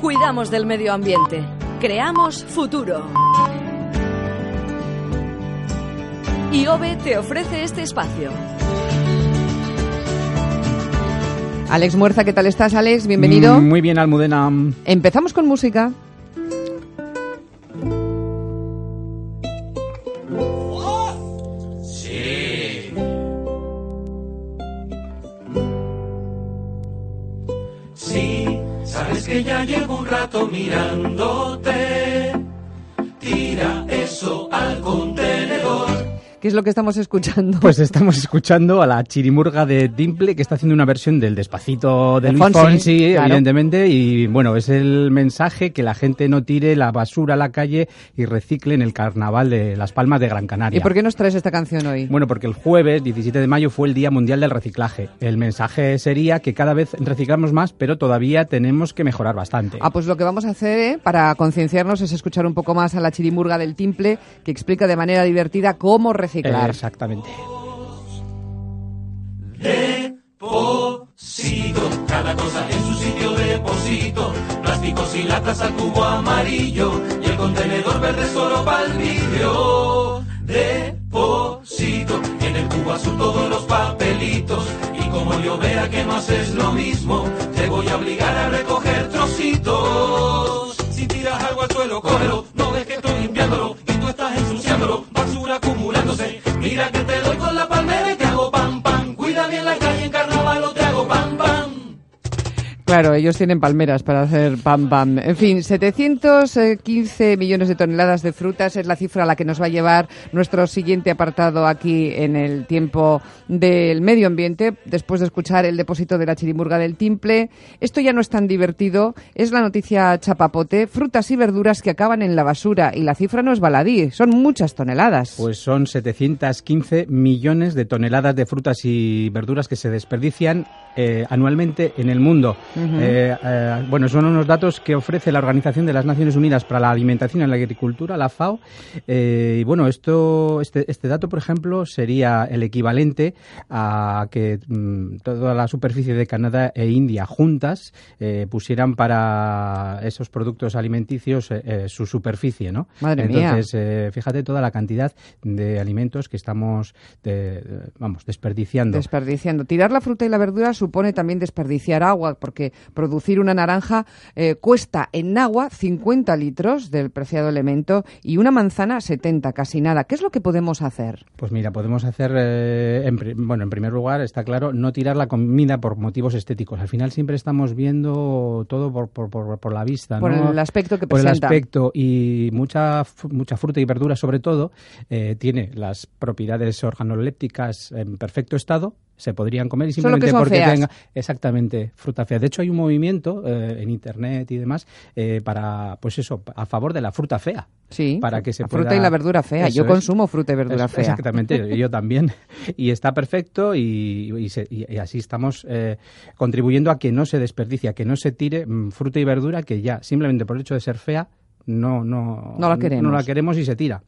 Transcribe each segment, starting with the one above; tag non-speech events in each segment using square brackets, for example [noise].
Cuidamos del medio ambiente. Creamos futuro. IOVE te ofrece este espacio. Alex Muerza, ¿qué tal estás, Alex? Bienvenido. Mm, Muy bien, Almudena. Empezamos con música. Rato mirándote. ¿Qué es lo que estamos escuchando? Pues estamos escuchando a la chirimurga de Dimple que está haciendo una versión del Despacito de De Luis Fonsi, claro. evidentemente, y bueno, es el mensaje que la gente no tire la basura a la calle y recicle en el carnaval de Las Palmas de Gran Canaria. ¿Y por qué nos traes esta canción hoy? Bueno, porque el jueves 17 de mayo fue el Día Mundial del Reciclaje. El mensaje sería que cada vez reciclamos más, pero todavía tenemos que mejorar bastante. Ah, pues lo que vamos a hacer eh, para concienciarnos es escuchar un poco más a la chirimurga del Timple, que explica de manera divertida cómo reciclar. Eh, exactamente. Deposito, cada cosa en su sitio deposito. Plásticos y latas al cubo amarillo. Y el contenedor verde solo para el vidrio. Deposito, en el cubo azul todos los papelitos. Y como yo vea que no haces lo mismo, te voy a obligar a recoger trocitos. Si tiras algo al suelo, cógelo. Claro, ellos tienen palmeras para hacer pam pam. En fin, 715 millones de toneladas de frutas es la cifra a la que nos va a llevar nuestro siguiente apartado aquí en el tiempo del medio ambiente, después de escuchar el depósito de la chirimurga del Timple. Esto ya no es tan divertido, es la noticia chapapote, frutas y verduras que acaban en la basura y la cifra no es baladí, son muchas toneladas. Pues son 715 millones de toneladas de frutas y verduras que se desperdician eh, anualmente en el mundo. Eh, eh, bueno, son unos datos que ofrece la Organización de las Naciones Unidas para la Alimentación y la Agricultura, la FAO. Eh, y bueno, esto, este, este dato, por ejemplo, sería el equivalente a que mm, toda la superficie de Canadá e India juntas pusieran para esos productos alimenticios su superficie, ¿no? Madre mía. Entonces, eh, fíjate toda la cantidad de alimentos que estamos, de- vamos, desperdiciando. Desperdiciando. Tirar la fruta y la verdura supone también desperdiciar agua, porque producir una naranja eh, cuesta en agua 50 litros del preciado elemento y una manzana 70, casi nada. ¿Qué es lo que podemos hacer? Pues mira, podemos hacer, eh, en bueno, en primer lugar, está claro, no tirar la comida por motivos estéticos. Al final siempre estamos viendo todo por, por, por, por la vista, Por ¿no? el aspecto que por el presenta. aspecto y mucha mucha fruta y verdura sobre todo eh, tiene las propiedades organolépticas en perfecto estado se podrían comer y simplemente porque feas. tenga exactamente fruta fea. De hecho hay un movimiento eh, en internet y demás eh, para pues eso a favor de la fruta fea. Sí, para que se la fruta pueda- y la verdura fea. Eso Yo es. consumo fruta y verdura Es- fea. Exactamente, yo también. [laughs] Y está perfecto y, y se- y- y así estamos eh, contribuyendo a que no se desperdicie, a que no se tire mm, fruta y verdura que ya simplemente por el hecho de ser fea no, no, No la queremos. no la queremos y se tira.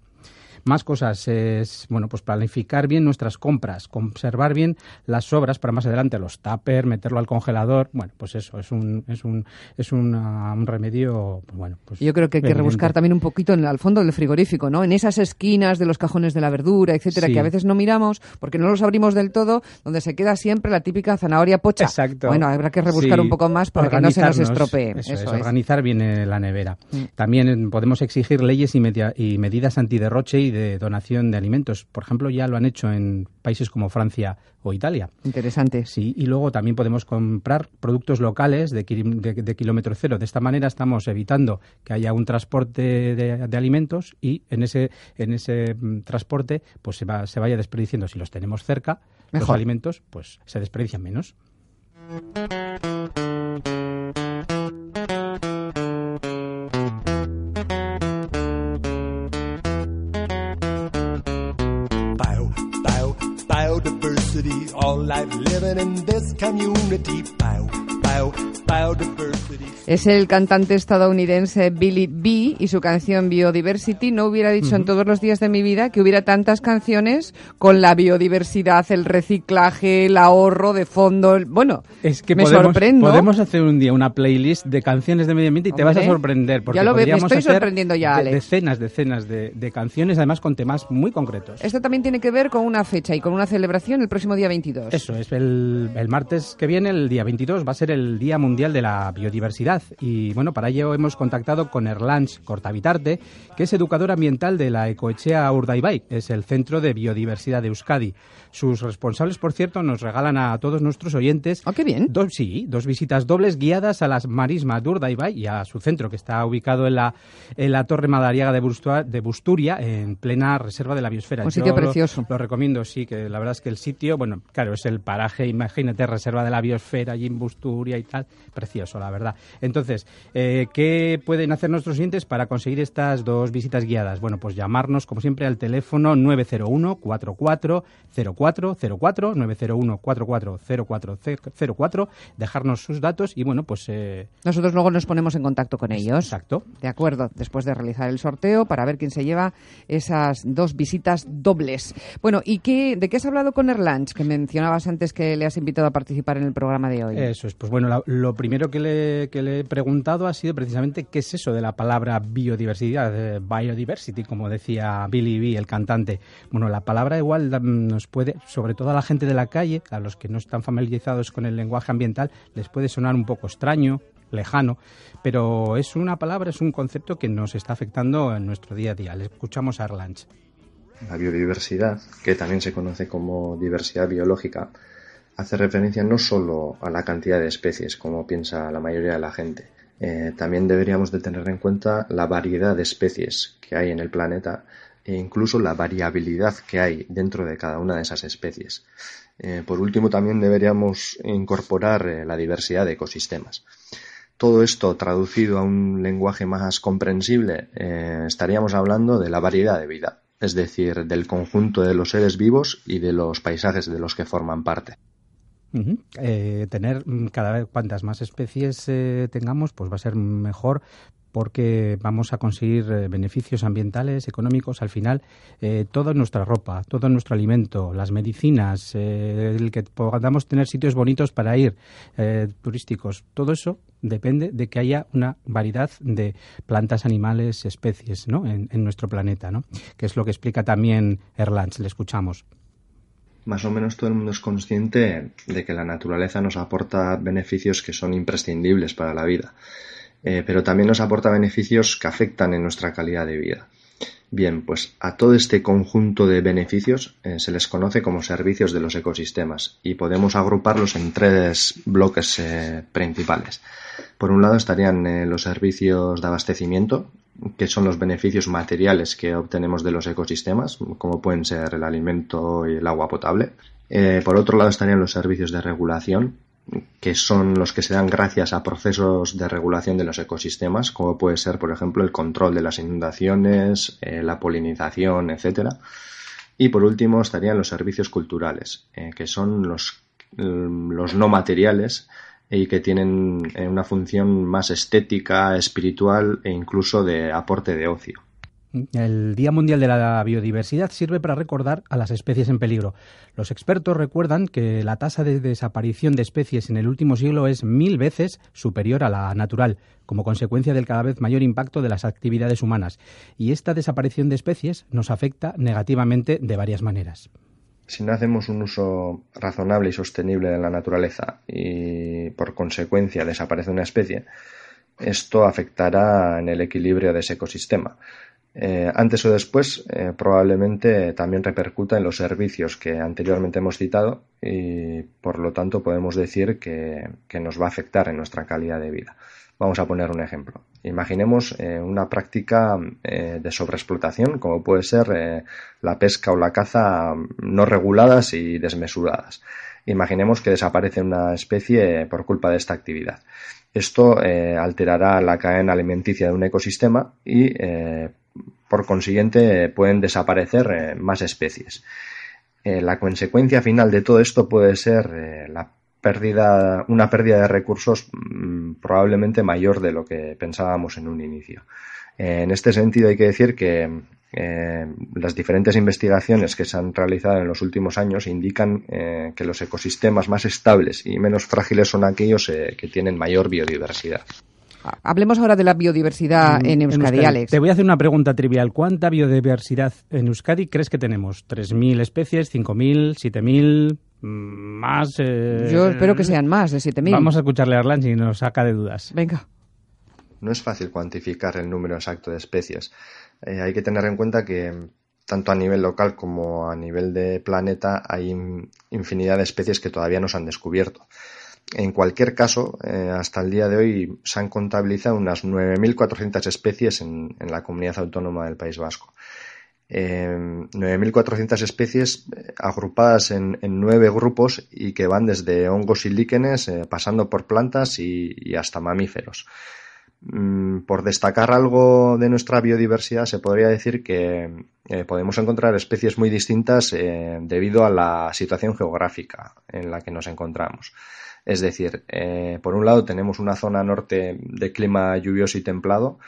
Más cosas es, bueno, pues planificar bien nuestras compras, conservar bien las sobras para más adelante, los tupper, meterlo al congelador. Bueno, pues eso es un, es un, es una- un remedio, pues bueno, pues Yo creo que hay que rebuscar también un poquito en, al fondo del frigorífico, ¿no? En esas esquinas de los cajones de la verdura, etcétera, Sí. que a veces no miramos porque no los abrimos del todo, donde se queda siempre la típica zanahoria pocha. Exacto. Bueno, habrá que rebuscar Sí, un poco más para que no se nos estropee. Eso, Eso es. Mm. organizar bien eh, la nevera. También eh, podemos exigir leyes y, media- y medidas antiderroche y de donación de alimentos. Por ejemplo, ya lo han hecho en países como Francia o Italia. Interesante. Sí, y luego también podemos comprar productos locales de, de- de kilómetro cero. De esta manera estamos evitando que haya un transporte de, de alimentos y en ese, en ese mm, transporte pues se, va, se vaya desperdiciando. Si los tenemos cerca, los Mejor. alimentos, pues se desperdician menos. cities bio, biodiversity, all life living in this community. Bow, bow, biodiversity. Es el cantante estadounidense Billy B y su canción Biodiversity. No hubiera dicho en todos los días de mi vida que hubiera tantas canciones con la biodiversidad, el reciclaje, el ahorro de fondo. Bueno, es que me podemos, sorprendo. Podemos hacer un día una playlist de canciones de medio ambiente y te vas a sorprender. Porque ya lo veo, me estoy hacer sorprendiendo ya, Alex. Decenas, decenas de, de, canciones, además con temas muy concretos. Esto también tiene que ver con una fecha y con una celebración el próximo día 22. Eso, es el, el martes que viene, el día 22, va a ser el Día Mundial de la Biodiversidad. Y bueno, para ello hemos contactado con Erlange Cortavitarte, que es educador ambiental de la Ecoechea Urdaibai, es el Centro de Biodiversidad de Euskadi. Sus responsables, por cierto, nos regalan a todos nuestros oyentes. ¡Ah, qué bien! Dos, sí, dos visitas dobles guiadas a las marismas de Urdaibai y a su centro, que está ubicado en la, en la Torre Madariaga de, Bustua, de Busturia, en plena reserva de la biosfera. Un sitio Yo precioso. Lo, lo, recomiendo, sí, que la verdad es que el sitio, bueno, claro, es el paraje, imagínate, reserva de la biosfera Busturia y tal. Precioso, la verdad. Entonces, eh, ¿qué pueden hacer nuestros oyentes para conseguir estas dos visitas guiadas? Bueno, pues llamarnos, como siempre, al teléfono 901 44 0404 901 440404 dejarnos sus datos y bueno, pues... Eh... Nosotros luego nos ponemos en contacto con ellos. Exacto. De acuerdo, después de realizar el sorteo para ver quién se lleva esas dos visitas dobles. Bueno, ¿y qué, de qué has hablado con Erlange, que mencionabas antes que le has invitado a participar en el programa de hoy? Eso es, pues bueno, la, lo primero que le, que le, he preguntado ha sido precisamente qué es eso de la palabra biodiversidad, eh, biodiversity, como decía Billy B, el cantante. Bueno, la palabra igual nos puede, sobre todo a la gente de la calle, a los que no están familiarizados con el lenguaje ambiental, les puede sonar un poco extraño, lejano, pero es una palabra, es un concepto que nos está afectando en nuestro día a día. Le escuchamos a Erlange. La biodiversidad, que también se conoce como diversidad biológica, hace referencia no solo a la cantidad de especies, como piensa la mayoría de la gente. Eh, también deberíamos de tener en cuenta la variedad de especies que hay en el planeta e incluso la variabilidad que hay dentro de cada una de esas especies. Eh, por último, también deberíamos incorporar eh, la diversidad de ecosistemas. Todo esto traducido a un lenguaje más comprensible, estaríamos hablando de la variedad de vida, es decir, del conjunto de los seres vivos y de los paisajes de los que forman parte. Eh, tener cada vez cuantas más especies eh, tengamos, pues va a ser mejor porque vamos a conseguir eh, beneficios ambientales, económicos, al final eh, toda nuestra ropa, todo nuestro alimento, las medicinas, eh, el que podamos tener sitios bonitos para ir, eh, turísticos, todo eso depende de que haya una variedad de plantas, animales, especies ¿no? en, nuestro planeta, ¿no? que es lo que explica también Erlands, le escuchamos más o menos todo el mundo es consciente de que la naturaleza nos aporta beneficios que son imprescindibles para la vida, eh, pero también nos aporta beneficios que afectan en nuestra calidad de vida. Bien, pues a todo este conjunto de beneficios eh, se les conoce como servicios de los ecosistemas y podemos agruparlos en tres bloques eh, principales. Por un lado estarían eh, los servicios de abastecimiento, que son los beneficios materiales que obtenemos de los ecosistemas, como pueden ser el alimento y el agua potable. Por otro lado estarían los servicios de regulación, que son los que se dan gracias a procesos de regulación de los ecosistemas, como puede ser, por ejemplo, el control de las inundaciones, eh, la polinización, etcétera. Y por último estarían los servicios culturales, eh, que son los, los no materiales y que tienen una función más estética, espiritual e incluso de aporte de ocio. El Día Mundial de la Biodiversidad sirve para recordar a las especies en peligro. Los expertos recuerdan que la tasa de desaparición de especies en el último siglo es mil veces superior a la natural, como consecuencia del cada vez mayor impacto de las actividades humanas. Y esta desaparición de especies nos afecta negativamente de varias maneras si no hacemos un uso razonable y sostenible de la naturaleza y por consecuencia desaparece una especie, esto afectará en el equilibrio de ese ecosistema. Eh, antes o después eh, probablemente también repercuta en los servicios que anteriormente hemos citado y por lo tanto podemos decir que, que nos va a afectar en nuestra calidad de vida. Vamos a poner un ejemplo. Imaginemos eh, una práctica de sobreexplotación, como puede ser la pesca o la caza no reguladas y desmesuradas. Imaginemos que desaparece una especie por culpa de esta actividad. Esto alterará la cadena alimenticia de un ecosistema y, por consiguiente, pueden desaparecer más especies. Eh, la consecuencia final de todo esto puede ser eh, la pérdida, una pérdida de recursos mm, probablemente mayor de lo que pensábamos en un inicio. en este sentido hay que decir que eh, las diferentes investigaciones que se han realizado en los últimos años indican eh, que los ecosistemas más estables y menos frágiles son aquellos eh, que tienen mayor biodiversidad. Hablemos ahora de la biodiversidad mm, en Euskadi, Alex. Te voy a hacer una pregunta trivial. ¿Cuánta biodiversidad en Euskadi crees que tenemos? ¿3.000 especies? ¿5.000? ¿7.000? ¿Más? Yo espero que sean más de 7.000. Vamos a escucharle a Arlan si nos saca de dudas. Venga. No es fácil cuantificar el número exacto de especies. Eh, hay que tener en cuenta que tanto a nivel local como a nivel de planeta hay infinidad de especies que todavía no se han descubierto. En cualquier caso, eh, hasta el día de hoy se han contabilizado unas 9.400 especies en, la comunidad autónoma del País Vasco. 9.400 especies eh, agrupadas en, nueve grupos y que van desde hongos y líquenes, pasando por plantas y hasta mamíferos. Mm, por destacar algo de nuestra biodiversidad, se podría decir que eh, podemos encontrar especies muy distintas eh, debido a la situación geográfica en la que nos encontramos. Es decir, eh, por un lado tenemos una zona norte de clima lluvioso y templado,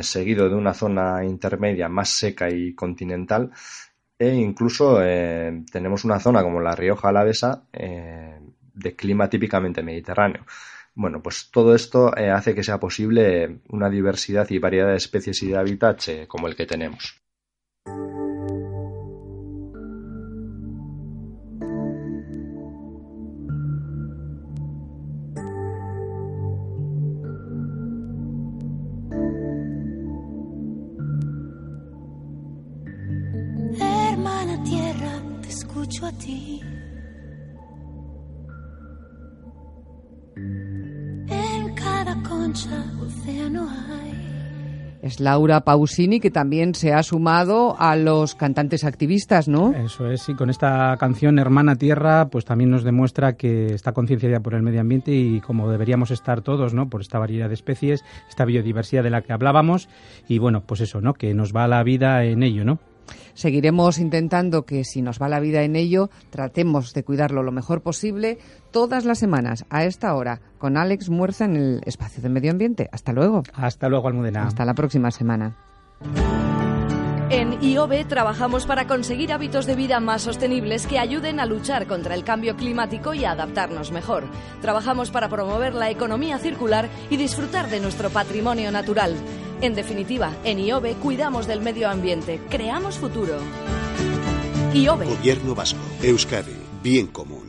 seguido de una zona intermedia más seca y continental, e incluso tenemos una zona como la Rioja Alavesa de clima típicamente mediterráneo. Bueno, pues todo esto eh, hace que sea posible una diversidad y variedad de especies y de hábitats eh, como el que tenemos. Escucho a ti. Es Laura Pausini que también se ha sumado a los cantantes activistas, ¿no? Eso es, y con esta canción Hermana Tierra, pues también nos demuestra que está concienciada por el medio ambiente y como deberíamos estar todos, ¿no? Por esta variedad de especies, esta biodiversidad de la que hablábamos y bueno, pues eso, ¿no? Que nos va la vida en ello, ¿no? Seguiremos intentando que si nos va la vida en ello, tratemos de cuidarlo lo mejor posible todas las semanas a esta hora con Alex Muerza en el espacio de medio ambiente. Hasta luego. Hasta luego, Almudena. Hasta la próxima semana. En IOBE trabajamos para conseguir hábitos de vida más sostenibles que ayuden a luchar contra el cambio climático y a adaptarnos mejor. Trabajamos para promover la economía circular y disfrutar de nuestro patrimonio natural. En definitiva, en IOBE cuidamos del medio ambiente, creamos futuro. IOBE. Gobierno Vasco, Euskadi, bien común.